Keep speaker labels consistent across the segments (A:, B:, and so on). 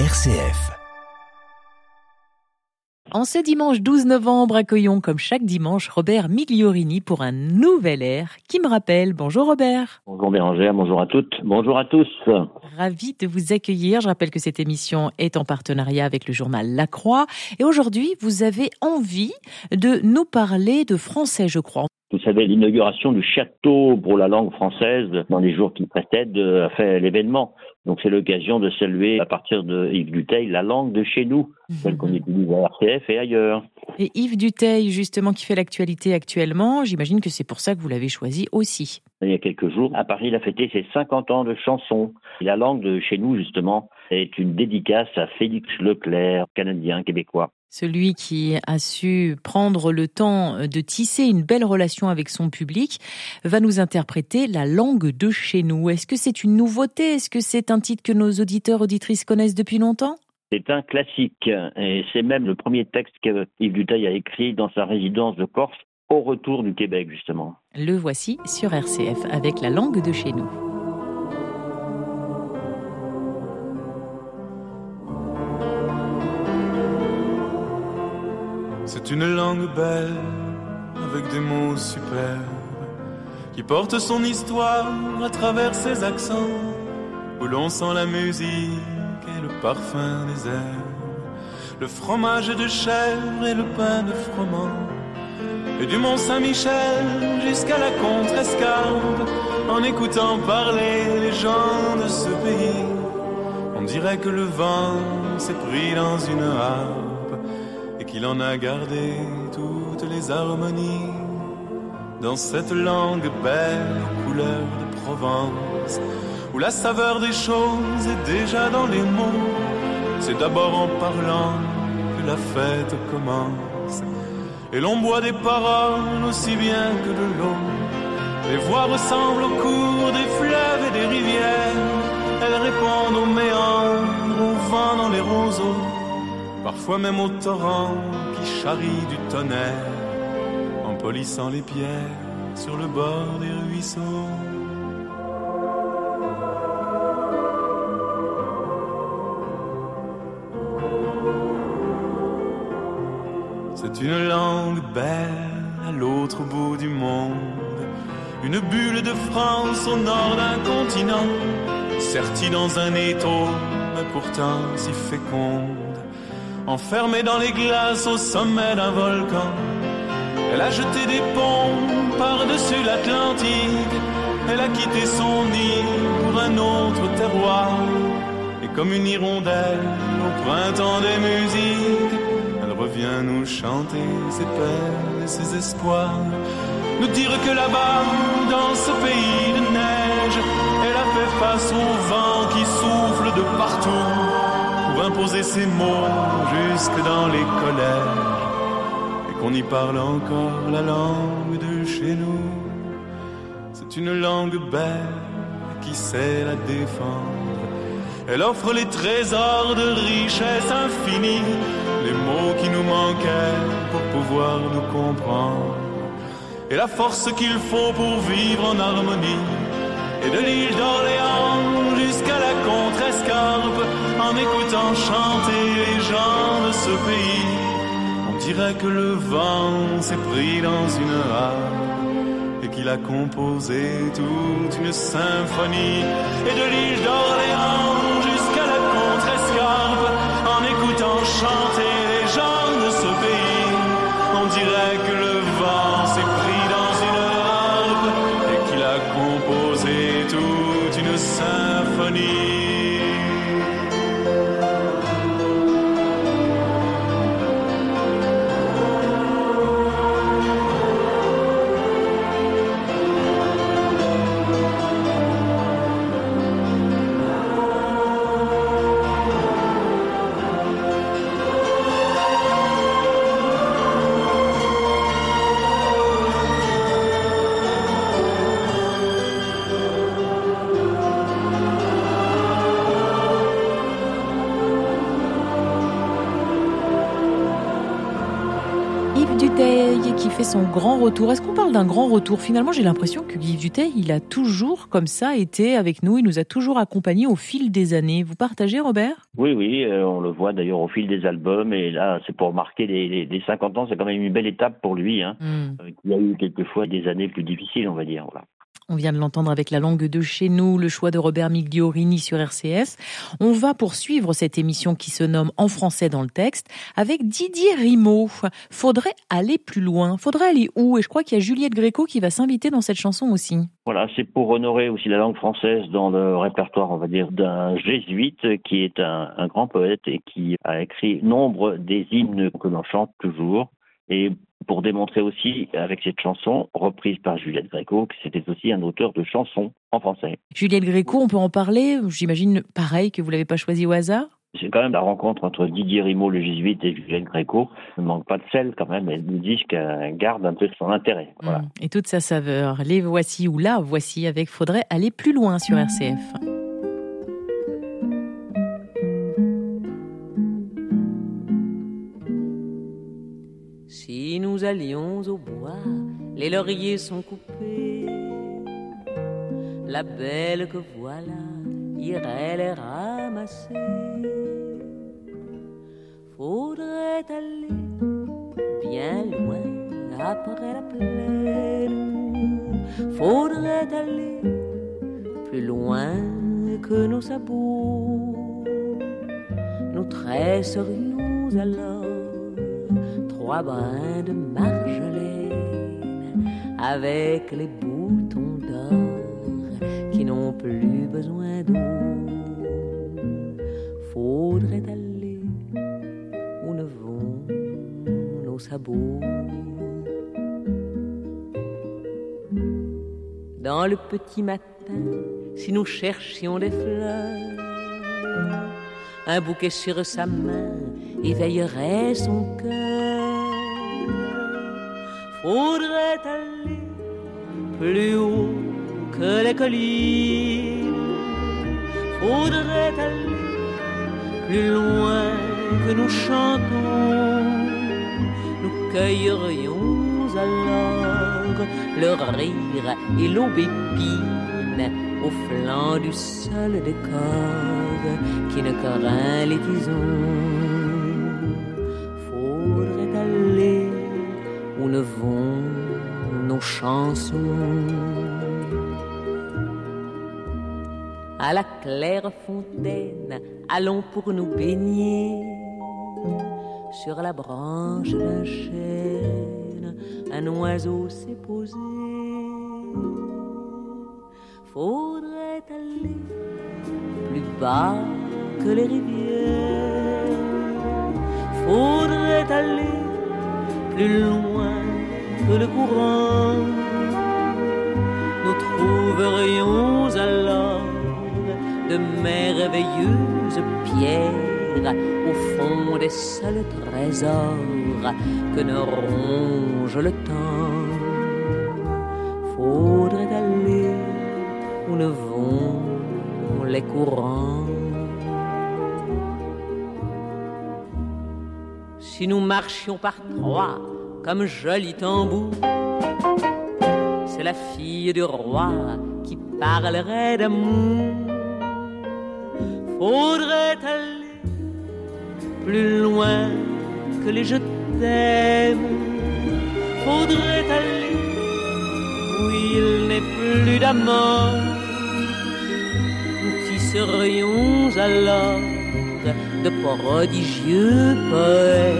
A: RCF.
B: En ce dimanche 12 novembre, accueillons comme chaque dimanche Robert Migliorini pour un nouvel air qui me rappelle. Bonjour Robert.
C: Bonjour Bérangère, bonjour à toutes, bonjour à tous.
B: Ravi de vous accueillir. Je rappelle que cette émission est en partenariat avec le journal La Croix. Et aujourd'hui, vous avez envie de nous parler de français, je crois.
C: Vous savez, l'inauguration du château pour la langue française dans les jours qui précèdent a fait l'événement. Donc c'est l'occasion de saluer à partir de Yves Duteil la langue de chez nous, celle qu'on utilise à RCF et ailleurs.
B: Et Yves Duteil, justement, qui fait l'actualité actuellement, j'imagine que c'est pour ça que vous l'avez choisi aussi.
C: Il y a quelques jours, à Paris, il a fêté ses 50 ans de chansons. La langue de chez nous, justement, est une dédicace à Félix Leclerc, canadien, québécois.
B: Celui qui a su prendre le temps de tisser une belle relation avec son public va nous interpréter la langue de chez nous. Est-ce que c'est une nouveauté? Est-ce que c'est un titre que nos auditeurs, auditrices connaissent depuis longtemps?
C: C'est un classique et c'est même le premier texte que Yves Duteil a écrit dans sa résidence de Corse au retour du Québec justement.
B: Le voici sur RCF avec la langue de chez nous.
D: C'est une langue belle avec des mots superbes qui porte son histoire à travers ses accents où l'on sent la musique et le parfum des herbes, le fromage de chèvre et le pain de froment. Et du Mont Saint-Michel jusqu'à la Contrescarpe, en écoutant parler les gens de ce pays, on dirait que le vent s'est pris dans une harpe qu'il en a gardé toutes les harmonies. Dans cette langue belle, couleur de Provence, où la saveur des choses est déjà dans les mots. C'est d'abord en parlant que la fête commence. Et l'on boit des paroles aussi bien que de l'eau. Les voix ressemblent au cours des fleuves et des rivières. Elles répondent aux méandres, au vent dans les roseaux. Parfois même au torrent qui charrie du tonnerre. En polissant les pierres sur le bord des ruisseaux. C'est une langue belle à l'autre bout du monde. Une bulle de France au nord d'un continent. Sertie dans un étau, mais pourtant si féconde. Enfermée dans les glaces au sommet d'un volcan. Elle a jeté des ponts par-dessus l'Atlantique. Elle a quitté son nid pour un autre terroir. Et comme une hirondelle au printemps des musiques, revient nous chanter ses peines et ses espoirs, nous dire que là-bas, dans ce pays de neige, elle a fait face au vent qui souffle de partout imposer ses mots jusque dans les collèges et qu'on y parle encore la langue de chez nous. C'est une langue belle qui sait la défendre. Elle offre les trésors de richesse infinie les mots qui nous manquaient pour pouvoir nous comprendre, et la force qu'il faut pour vivre en harmonie, et de l'île d'Orléans jusqu'à la Contrescarpe, en écoutant chanter les gens de ce pays, on dirait que le vent s'est pris dans une harpe et qu'il a composé toute une symphonie, et de l'île d'Orléans
B: fait son grand retour. Est-ce qu'on parle d'un grand retour? Finalement, j'ai l'impression que Guy Duteil, il a toujours, comme ça, été avec nous. Il nous a toujours accompagnés au fil des années. Vous partagez, Robert?
C: Oui, oui. Euh, on le voit d'ailleurs au fil des albums. Et là, c'est pour marquer les, les, 50 ans. C'est quand même une belle étape pour lui. Hein. Hmm. Euh, il y a eu quelquefois des années plus difficiles, on va dire. Voilà.
B: On vient de l'entendre avec la langue de chez nous, le choix de Robert Migliorini sur RCS. On va poursuivre cette émission qui se nomme En français dans le texte avec Didier Rimaud. Faudrait aller plus loin. Faudrait aller où? Et je crois qu'il y a Juliette Gréco qui va s'inviter dans cette chanson aussi.
C: Voilà, c'est pour honorer aussi la langue française dans le répertoire, on va dire, d'un jésuite qui est un, un grand poète et qui a écrit nombre des hymnes que l'on chante toujours. Et pour démontrer aussi, avec cette chanson, reprise par Juliette Gréco, que c'était aussi un auteur de chansons en français.
B: Juliette Gréco, on peut en parler J'imagine pareil que vous l'avez pas choisi au hasard?
C: C'est quand même la rencontre entre Didier Rimaud, le jésuite, et Juliette Gréco. Ne manque pas de sel quand même, et le disque garde un peu son intérêt. Voilà. Mmh.
B: Et toute sa saveur. Les voici ou là, voici avec Faudrait aller plus loin sur RCF.
A: Nous allions au bois, les lauriers sont coupés. La belle que voilà irait les ramasser. Faudrait aller bien loin après la plaine. Faudrait aller plus loin que nos sabots. Nous tresserions alors trois brins de marjolaine avec les boutons d'or qui n'ont plus besoin d'eau. Faudrait aller où ne vont nos sabots. Dans le petit matin, si nous cherchions des fleurs, un bouquet sur sa main éveillerait son cœur faudrait aller plus haut que les collines, faudrait aller plus loin que nous chantons, nous cueillerions alors le rire et l'aubépine au flanc du seul décor qui ne craint les tisons. vont nos chansons. À la claire fontaine, allons pour nous baigner. Sur la branche d'un chêne, un oiseau s'est posé. Faudrait aller plus bas que les rivières. Faudrait aller plus loin le courant. Nous trouverions alors de merveilleuses pierres au fond des seuls trésors que ne ronge le temps. Faudrait aller où ne vont les courants. Si nous marchions par trois, comme joli tambour. C'est la fille du roi qui parlerait d'amour. Faudrait aller plus loin que les je t'aime. Faudrait aller où il n'est plus d'amant. Nous tisserions alors de prodigieux poèmes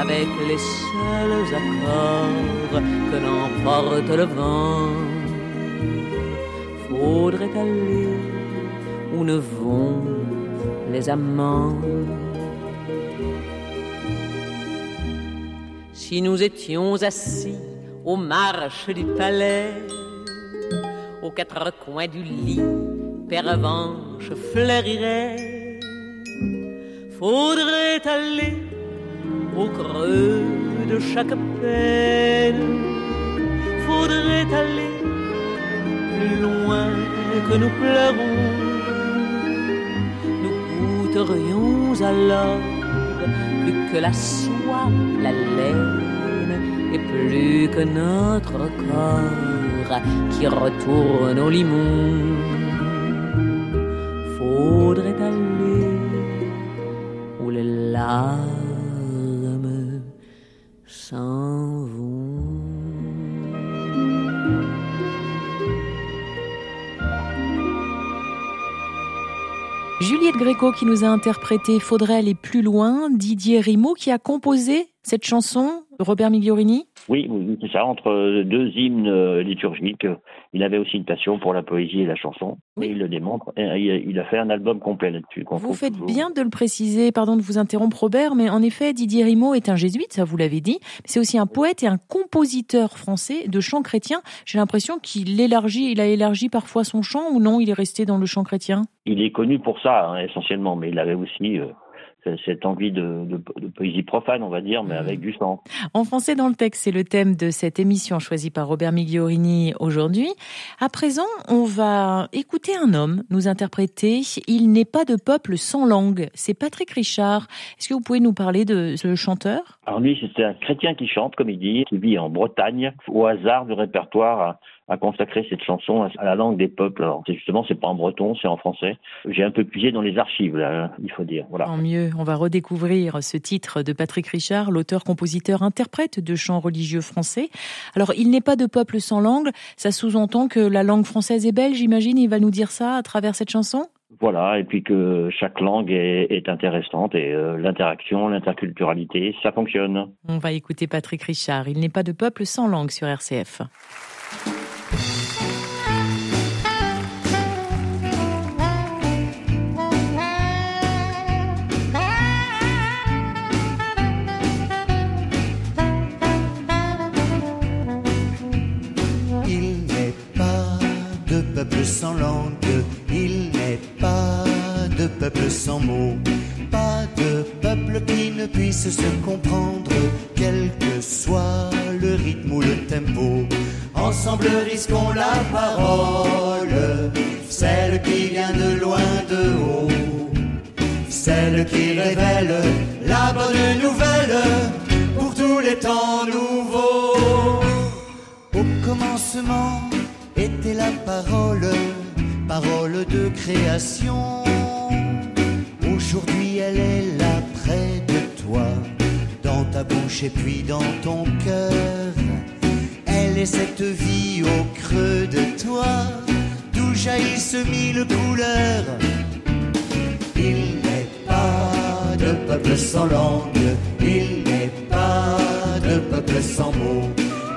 A: avec les seuls accords que n'emporte le vent. Faudrait aller où ne vont les amants. Si nous étions assis aux marches du palais, aux quatre coins du lit, Pervenche fleurirait. Faudrait aller au creux de chaque peine. Faudrait aller plus loin que nous pleurons. Nous goûterions alors plus que la soie, la laine et plus que notre corps qui retourne au limon. Faudrait aller où les larmes
B: Juliette Gréco qui nous a interprété Faudrait aller plus loin, Didier Rimaud qui a composé cette chanson, Robert Migliorini
C: Oui, c'est ça, entre deux hymnes euh, liturgiques. Il avait aussi une passion pour la poésie et la chanson. Oui. Et il le démontre. il a fait un album complet là-dessus.
B: Vous faites bien de le préciser, pardon de vous interrompre Robert, mais en effet, Didier Rimaud est un jésuite, ça vous l'avez dit. C'est aussi un poète et un compositeur français de chants chrétiens. J'ai l'impression qu'il élargit, il a élargi parfois son chant ou non, il est resté dans le chant chrétien?
C: Il est connu pour ça, hein, essentiellement, mais il avait aussi... Euh, cette envie de, de, poésie profane, on va dire, mais avec du sang.
B: En français dans le texte, c'est le thème de cette émission choisie par Robert Migliorini aujourd'hui. À présent, on va écouter un homme nous interpréter Il n'est pas de peuple sans langue. C'est Patrick Richard. Est-ce que vous pouvez nous parler de ce chanteur?
C: Alors lui, c'est un chrétien qui chante, comme il dit, qui vit en Bretagne. Au hasard du répertoire, a consacré cette chanson à la langue des peuples. Alors, justement, c'est pas en breton, c'est en français. J'ai un peu puisé dans les archives, là, hein, il faut dire. Voilà.
B: Tant mieux. On va redécouvrir ce titre de Patrick Richard, l'auteur, compositeur, interprète de chants religieux français. Alors, il n'est pas de peuple sans langue. Ça sous-entend que la langue française est belle, j'imagine. Il va nous dire ça à travers cette chanson?
C: Voilà, et puis que chaque langue est, intéressante et euh, l'interaction, l'interculturalité, ça fonctionne.
B: On va écouter Patrick Richard. Il n'est pas de peuple sans langue sur RCF.
E: Peuple sans mots, pas de peuple qui ne puisse se comprendre, quel que soit le rythme ou le tempo. Ensemble risquons la parole, celle qui vient de loin de haut, celle qui révèle la bonne nouvelle pour tous les temps nouveaux. Au commencement, était la parole, parole de création. Aujourd'hui elle est là près de toi, dans ta bouche et puis dans ton cœur. Elle est cette vie au creux de toi, d'où jaillissent mille couleurs. Il n'est pas de peuple sans langue, il n'est pas de peuple sans mots,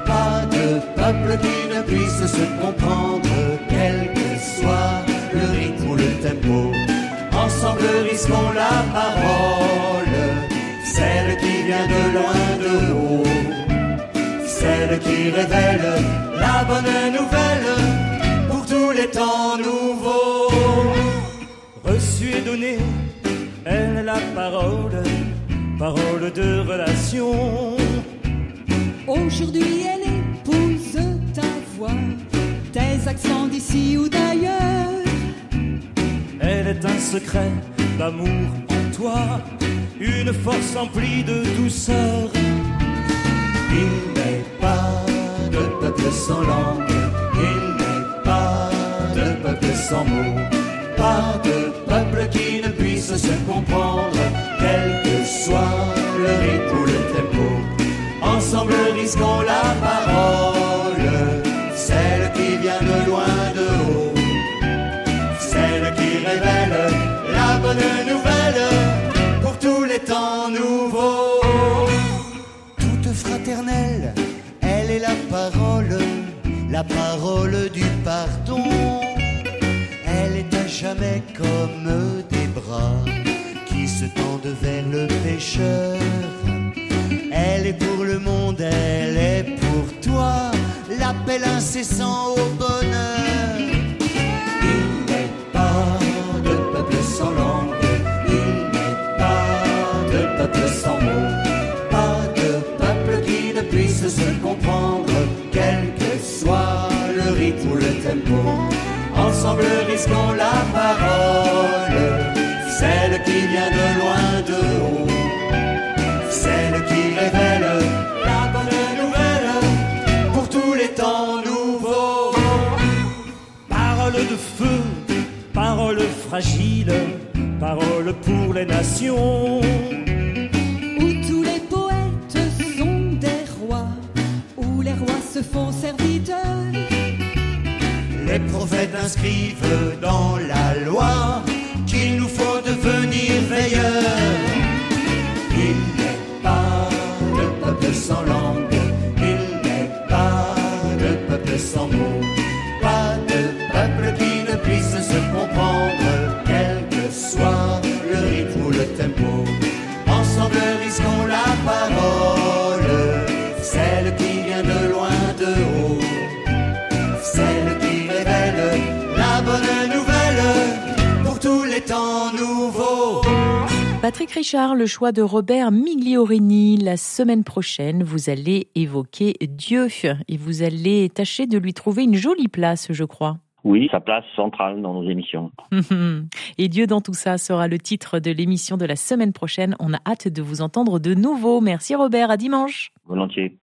E: pas de peuple qui puisse se comprendre, La parole, celle qui vient de loin de haut, celle qui révèle la bonne nouvelle pour tous les temps nouveaux.
F: Reçu et donné, elle est la parole, parole de relation.
G: Aujourd'hui elle épouse tes accents d'ici ou d'ailleurs.
F: Elle est un secret d'amour en toi, une force emplie de douceur.
E: Il n'est pas de peuple sans langue, il n'est pas de peuple sans mots, pas de peuple qui ne puisse se comprendre, quel que soit le rythme ou le tempo. Ensemble risquons la parole Elle est la parole, la parole du pardon. Elle est à jamais comme des bras qui se tendent vers le pécheur. Elle est pour le monde, elle est pour toi l'appel incessant au bonheur. Il n'est pas de peuple sans langue, il n'est pas de peuple sans mots, risquons la parole, celle qui vient de loin de haut, celle qui révèle la bonne nouvelle
F: pour
G: tous les temps nouveaux. Parole de feu, parole fragile, parole pour les nations
E: Les prophètes inscrivent dans la loi qu'il nous faut
B: Patrick Richard, le choix de Robert Migliorini. La semaine prochaine, vous allez évoquer Dieu et vous allez tâcher de lui trouver une jolie place, je crois.
C: Oui, sa place centrale dans nos émissions.
B: Et Dieu dans tout ça sera le titre de l'émission de la semaine prochaine. On a hâte de vous entendre de nouveau. Merci Robert, à dimanche.
C: Volontiers.